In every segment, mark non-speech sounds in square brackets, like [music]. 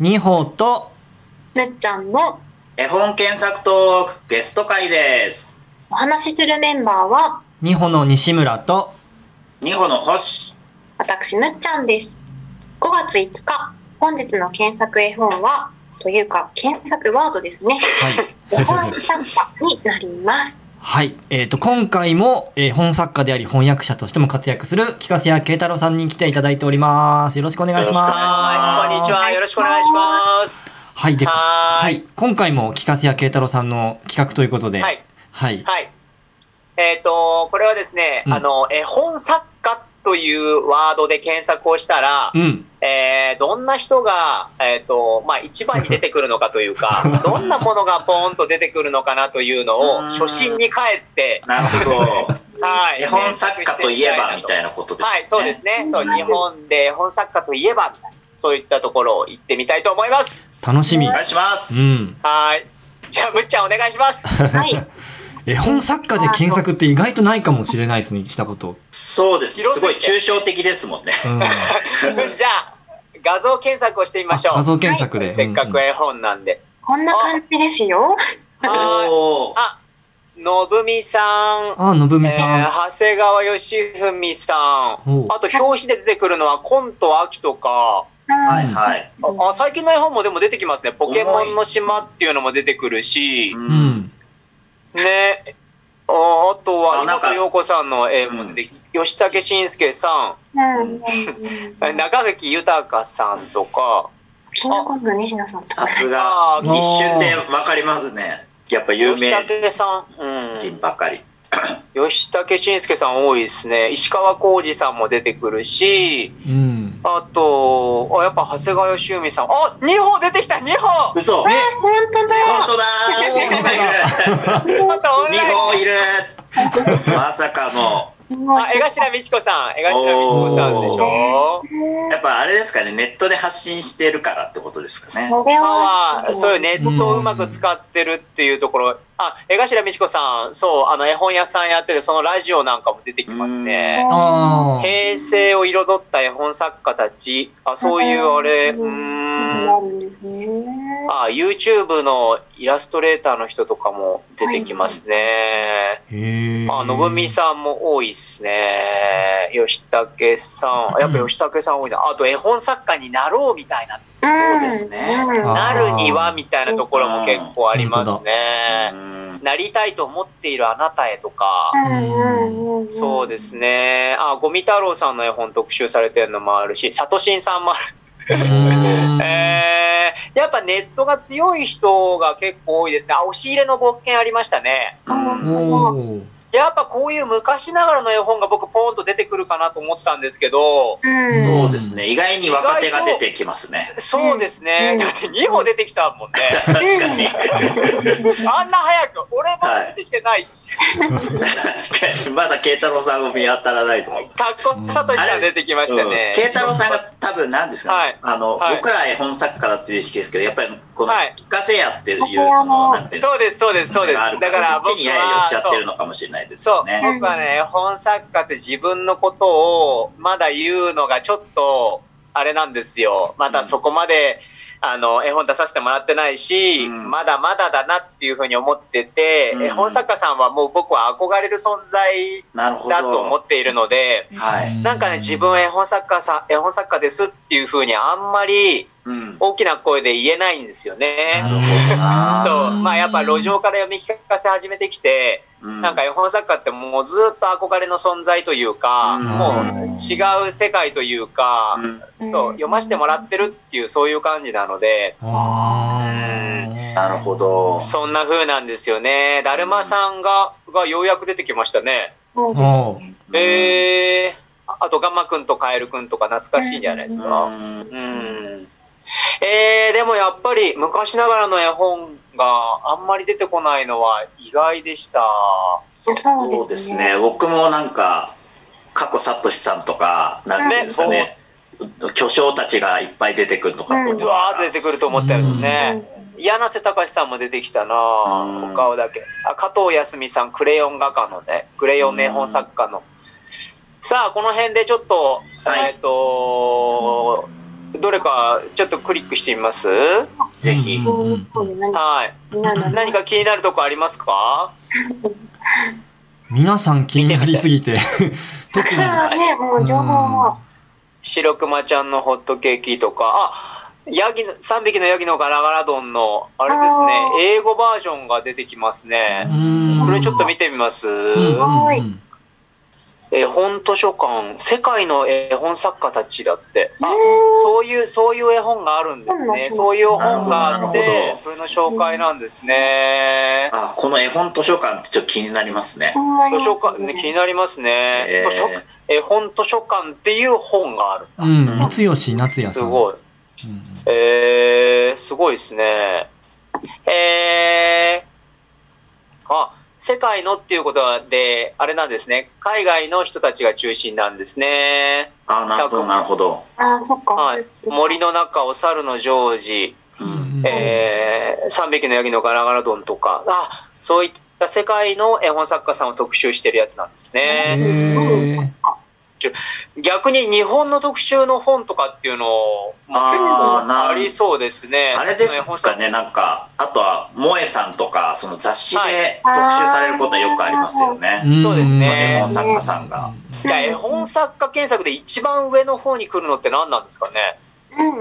二歩とむっちゃんの絵本検索トークゲスト会です。お話しするメンバーは二歩の西村と二歩の星。私むっちゃんです。5月5日、本日の検索絵本は、というか検索ワードですね。はい絵本作家になります。はい、えー、と今回も、えー本作家であり翻訳者としても活躍する木粕谷慶太郎さんに来ていただいております。よろしくお願いします。ますはい、こんにちは。よろしくお願いします。はい、で、はーいはい、今回も木粕谷慶太郎さんの企画ということで、はい。はい、はい。えっ、と、これはですね、うんあの、絵本作家というワードで検索をしたら、うん、えーどんな人が、えっ、と、まあ、一番に出てくるのかというか、[laughs] どんなものがポーンと出てくるのかなというのを、うん初心に帰って、なるほど。[laughs] はい。絵本作家といえばみたいなことですね。はい、そうですね。そう、日本で絵本作家といえば、そういったところを行ってみたいと思います。楽しみ。お願いします。うん。はい。じゃあ、むっちゃんお願いします。[laughs] はい。絵本作家で検索って意外とないかもしれないですね、したこと。そうですすごい抽象的ですもんね。うん、[laughs] じゃあ、画像検索をしてみましょう。画像検索で。せっかく絵本なんで。こんな感じですよ。あ、のぶみさん。あ、のぶみさん。えー長谷川義文さん。あと、表紙で出てくるのは、コント秋とか、はいはい。ああ最近の絵本もでも出てきますね。ポケモンの島っていうのも出てくるしう、。うんん。ね。ああとは、あなんか妹陽子さんの絵も出てきて、吉武慎介さうん。ん、[laughs] 中垣豊さんとか、キングコング西野さんとかさ。すあが。一瞬でわかりますね。やっぱ有名吉武さん、うん。人ばかり。吉武慎介さん多いですね。石川浩二さんも出てくるし、うん。あと、あやっぱ長谷川義文さん。あ !2 歩出てきた !2 歩嘘。え、本当だ。本当だー。二 [laughs] またオンライン本いる。まさかの。あ、江頭美智子さん。江頭美智子さんでしょやっぱあれですかね。ネットで発信してるからってことですかね。それまはあ、そういうネットをうまく使ってるっていうところ。あ、江頭美智子さん、そう、あの、絵本屋さんやってるそのラジオなんかも出てきますね。平成を彩った絵本作家たち。あ、そういうあれ、うーん。なるんですね。あ、YouTube のイラストレーターの人とかも出てきますね。へえ。あ、のぶみさんも多いっすね。吉武さん。やっぱ吉武さん多いな。あと絵本作家になろうみたいな。そうですねうんあなるにはみたいなところも結構ありますうね。んなりたいと思っているあなたへとか。うんそうですね。あ、ゴミ太郎さんの絵本特集されてるのもあるし、サトシンさんもある。ぱネットが強い人が結構多いですね。あ、押し入れの物件ありましたね。やっぱこういう昔ながらの絵本が僕ポーンと出てくるかなと思ったんですけど、うんそうですね。意外に若手が出てきますね。そうですね。うんだって2歩出てきたもんね。確かに。あんな早く、俺まだ出てきてないし。確かに。まだ慶太郎さんを見当たらないと思う。かっこさとしさん出てきましたね。慶太郎さんが多分何ですかね、はいあの、はい僕ら絵本作家だっていう意識ですけどやっぱりこのはい聞かせやっていうそののなんていうそうです、そうです、そうです。だから僕はちゃってるのかもしれないですそう。僕はね、絵本作家って自分のことをまだ言うのがちょっと、あれなんですよ。まだそこまで、あの、絵本出させてもらってないし、うんまだまだだなっていうふうに思ってて、うん絵本作家さんはもう僕は憧れる存在。だと思っているので、はい。なんかね、自分は絵本作家さん、絵本作家ですっていうふうにあんまりうん。大きな声で言えないんですよね。そう、まあやっぱ路上から読み聞かせ始めてきて、うんなんか絵本作家ってもうずっと憧れの存在というか、うんもう違う世界というか、うんそう、読ませてもらってるっていうそういう感じなので、なるほど。そんな風なんですよね。だるまさんが、がようやく出てきましたね。えー、あとガンマくんとカエルくんとか懐かしいんじゃないですうか。んうん。えー、でもやっぱり昔ながらの絵本があんまり出てこないのは意外でした。そうですね。僕もなんか、過去サトシさんとか、なんていうんですかね、巨匠たちがいっぱい出てくるのかと思ったうわー出てくると思ったんですね。うん柳瀬隆さんも出てきたなうんお顔だけ。あ、加藤康美さん、クレヨン画家のね、クレヨン名本作家の。さあ、この辺でちょっと、はいえっ、と、どれかちょっとクリックしてみます？ぜひ。うんうんうん。そうね。何はい。気になる。の何か気になるとこありますか？[laughs] 皆さん気になりすぎて、特に。ね、もう情報も。白熊ちゃんのホットケーキとか、あ、ヤギの、3匹のヤギのガラガラ丼の、あれですね。英語バージョンが出てきますね。うん。それちょっと見てみます？うんうんはうん絵本図書館、世界の絵本作家たちだって。あ、そういう、そういう絵本があるんですね。そういう本があっなるてほ、どそれの紹介なんですね。あ、この絵本図書館ってちょっと気になりますね。図書館、ね、気になりますね。えー図書絵本図書館っていう本がある。うん、三吉夏也さん。すごい。うんえー、すごいですね。えー、あ、世界のっていうことで、あれなんですね。海外の人たちが中心なんですね。あ、なるほど、なるほど。あー、そっか。はい。森の中を猿のジョージ、うん。えー、3匹のヤギのガラガラ丼とか、あ、そういった世界の絵本作家さんを特集してるやつなんです逆に日本の特集の本とかっていうのも結構ありそうですね。あれですかね、なんか、あとは、萌えさんとか、その雑誌で特集されることはよくありますよね。んそうですね絵本作家さんが。じゃあ絵本作家検索で一番上の方に来るのって何なんですかね？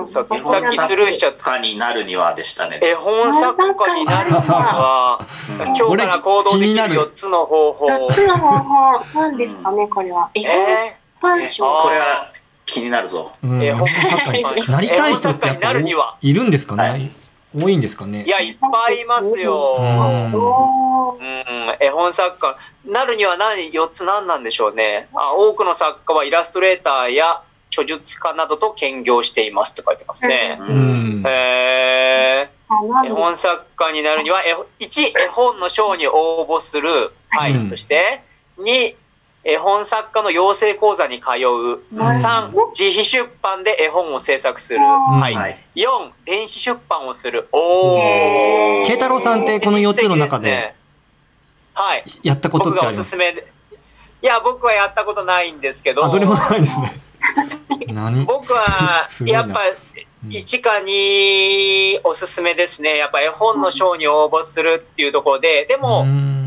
うん。さっき絵本さっきスルーしちゃった作家になるにはでしたね。絵本作家になるには、うん今日から行動できる4つの方法。4つの方法、何ですかね、これは。絵本えファンション。これは気になるぞ。うん。絵本作家になりたい人ってやっぱいるんですかね？多いんですかね？ーいや、いっぱいいますよ。うん。絵本作家、なるには何、4つ何なんでしょうね。あ多くの作家はイラストレーターや著述家などと兼業していますって書いてますね。うん。えー、絵本作家になるには、絵本1、絵本の賞に応募する。はい。うん。そして、2、絵本作家の養成講座に通う。なる3ほど、自費出版で絵本を制作する。うんはい。はい。4、電子出版をする。おー。へー慶太郎さんってこの4つの中ではい。やったことっ僕がおてあります？すすめで。いや、僕はやったことないんですけど、あ、どれもないですね。[laughs] 何？僕は [laughs] やっぱ、うん1か2おすすめですね。やっぱ絵本の賞に応募するっていうところで、でも、うんど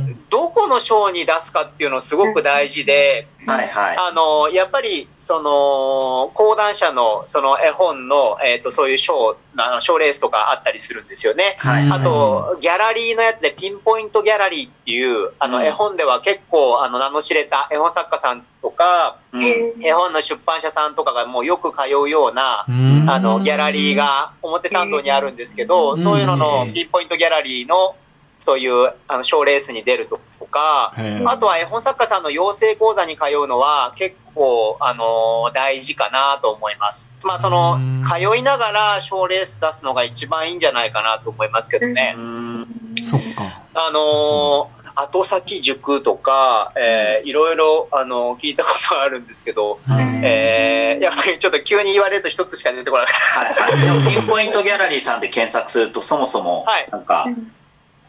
この賞に出すかっていうのすごく大事で、はいはい。あの、やっぱり、その、講談社の、その絵本の、えっ、と、そういう賞、あの賞レースとかあったりするんですよね。はい。うんあと、ギャラリーのやつで、ピンポイントギャラリーっていう、あの、うん。絵本では結構、あの、名の知れた絵本作家さんとか、うん。絵本の出版社さんとかがもうよく通うような、うん。あの、ギャラリーが表参道にあるんですけど、そういうののピンポイントギャラリーの、そういう、あの、賞レースに出るとか、あとは絵本作家さんの養成講座に通うのは結構、あの大事かなと思います。まあ、そのうん、通いながら賞レース出すのが一番いいんじゃないかなと思いますけどね。うんそっか。あのー後先塾とか、えーいろいろ、あの聞いたことあるんですけど、うんえーやっぱりちょっと急に言われると一つしか出てこなかった。ピンポイントギャラリーさんで検索すると、そもそもはい、なんか、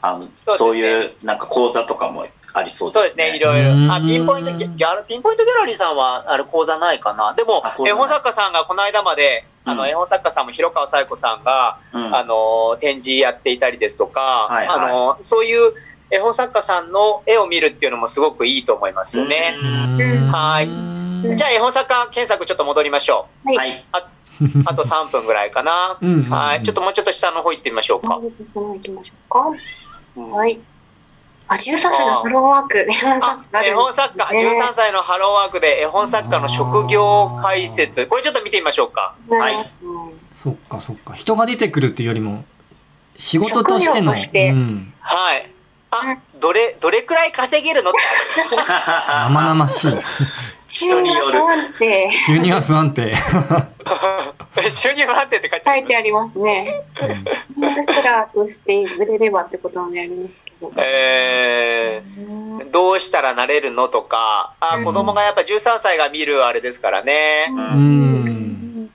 あの、そういう、なんか講座とかもありそうでね。そうですすね、いろいろう。んあ、ピンポイントギャラ、ピンポイントギャラリーさんは、あれ、講座ないかな？でも絵本作家さんがこの間まで、あの、うん絵本作家さんも広川紗友子さんが、うんあの、展示やっていたりですとか、はいはいあの、そういう絵本作家さんの絵を見るっていうのもすごくいいと思いますよね。うんはいうんじゃあ、絵本作家検索ちょっと戻りましょう。はい。はい。あと3分ぐらいかな。うんはい。ちょっともうちょっと下の方行ってみましょうか。その行きましょうか。はい。あ、13歳のハローワーク。絵本作家あ絵本作家、13歳のハローワークで絵本作家の職業解説。これちょっと見てみましょうか。はいうんそっかそっか。人が出てくるっていうよりも、仕事としての。職業としてうん。はい。あ、どれ、どれくらい稼げるの？って。生々しい。人による急な不安定急には不安定。[laughs] 収入不安定って書いてある。書いてありますね。うんスラーとして売れればってことなんでありますけど。えー、どうしたらなれるのとか、あ、うん子供がやっぱ13歳が見るあれですからね。うん。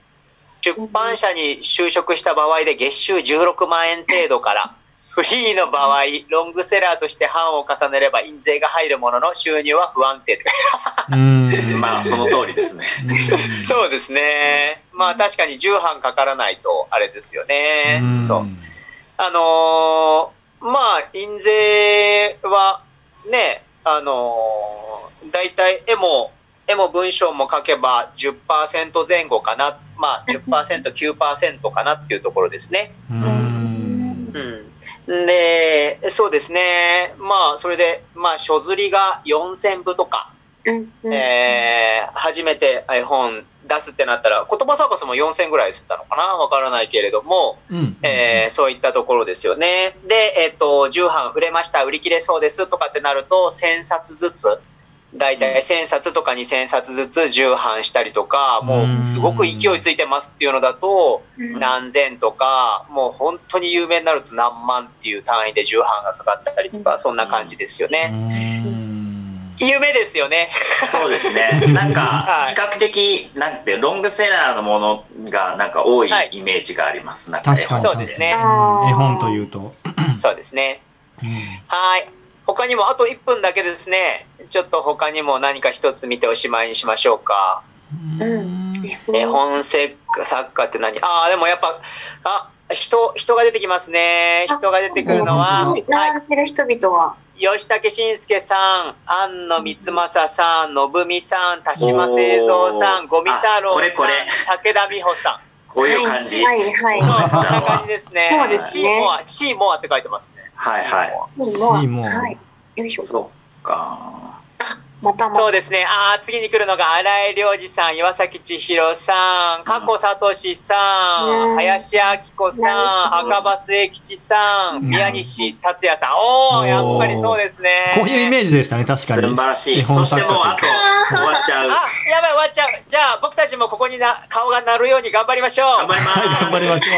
出版社に就職した場合で月収16万円程度から。フリーの場合、ロングセラーとして版を重ねれば印税が入るものの収入は不安定。まあ、その通りですね。う [laughs] んそうですね。まあ確かに10版かからないとあれですよね。んそう。あのーまあ、印税はね、あのー、大体絵も、絵も文章も書けば10%前後かな、まあ10%、9%かなっていうところですね。うん。うん。で、そうですね。まあ、それで、まあ、書釣りが4000部とか、うんうんえー初めて絵本出すってなったら、言葉サーカスも4000ぐらいすったのかな？わからないけれども、うん。えーそういったところですよね。で、えっ、と、10版売れました、売り切れそうですとかってなると、1000冊ずつ、だいたい1000冊とか2000冊ずつ10版したりとか、もうすごく勢いついてますっていうのだと、うん何千とか、もう本当に有名になると何万っていう単位で10版がかかったりとか、そんな感じですよね。うん。夢ですよね。そうですね。[laughs] なんかは、い比較的、なんて、ロングセラーのものが、なんか多いはいイメージがあります。なんか確かに。そうですねうん絵本というと。そうですね。うんはい。他にもあと1分だけですね。ちょっと他にも何か一つ見ておしまいにしましょうか。うん絵本作家って何？ああ、でもやっぱ、あ、人、人が出てきますね。人が出てくるのは、あはい。並んでる人々は、吉武慎介さん、安野光正さん、信美さん、田島製造さん、五味太郎さんあこれこれ、武田美穂さこういう感じ。はいはいん。そう、はこんな感じですね。そうですねシーモア、シーモアって書いてますね。はいはい。い。もうシーモアはい。よいしょ。そっか。また。そうですね。ああ、次に来るのが荒井良二さん、岩崎千尋さん、加古聡さうんん、林明子さん、赤羽末吉さうんん、宮西達也さん。おおやっぱりそうですね。こういうイメージでしたね、確かに。素晴らしい。そしてもう、あと、終わっちゃう。あ、やばい、終わっちゃう。じゃあ、僕たちもここにな顔が鳴るように頑張りましょう。頑張ります。は [laughs] い頑張ります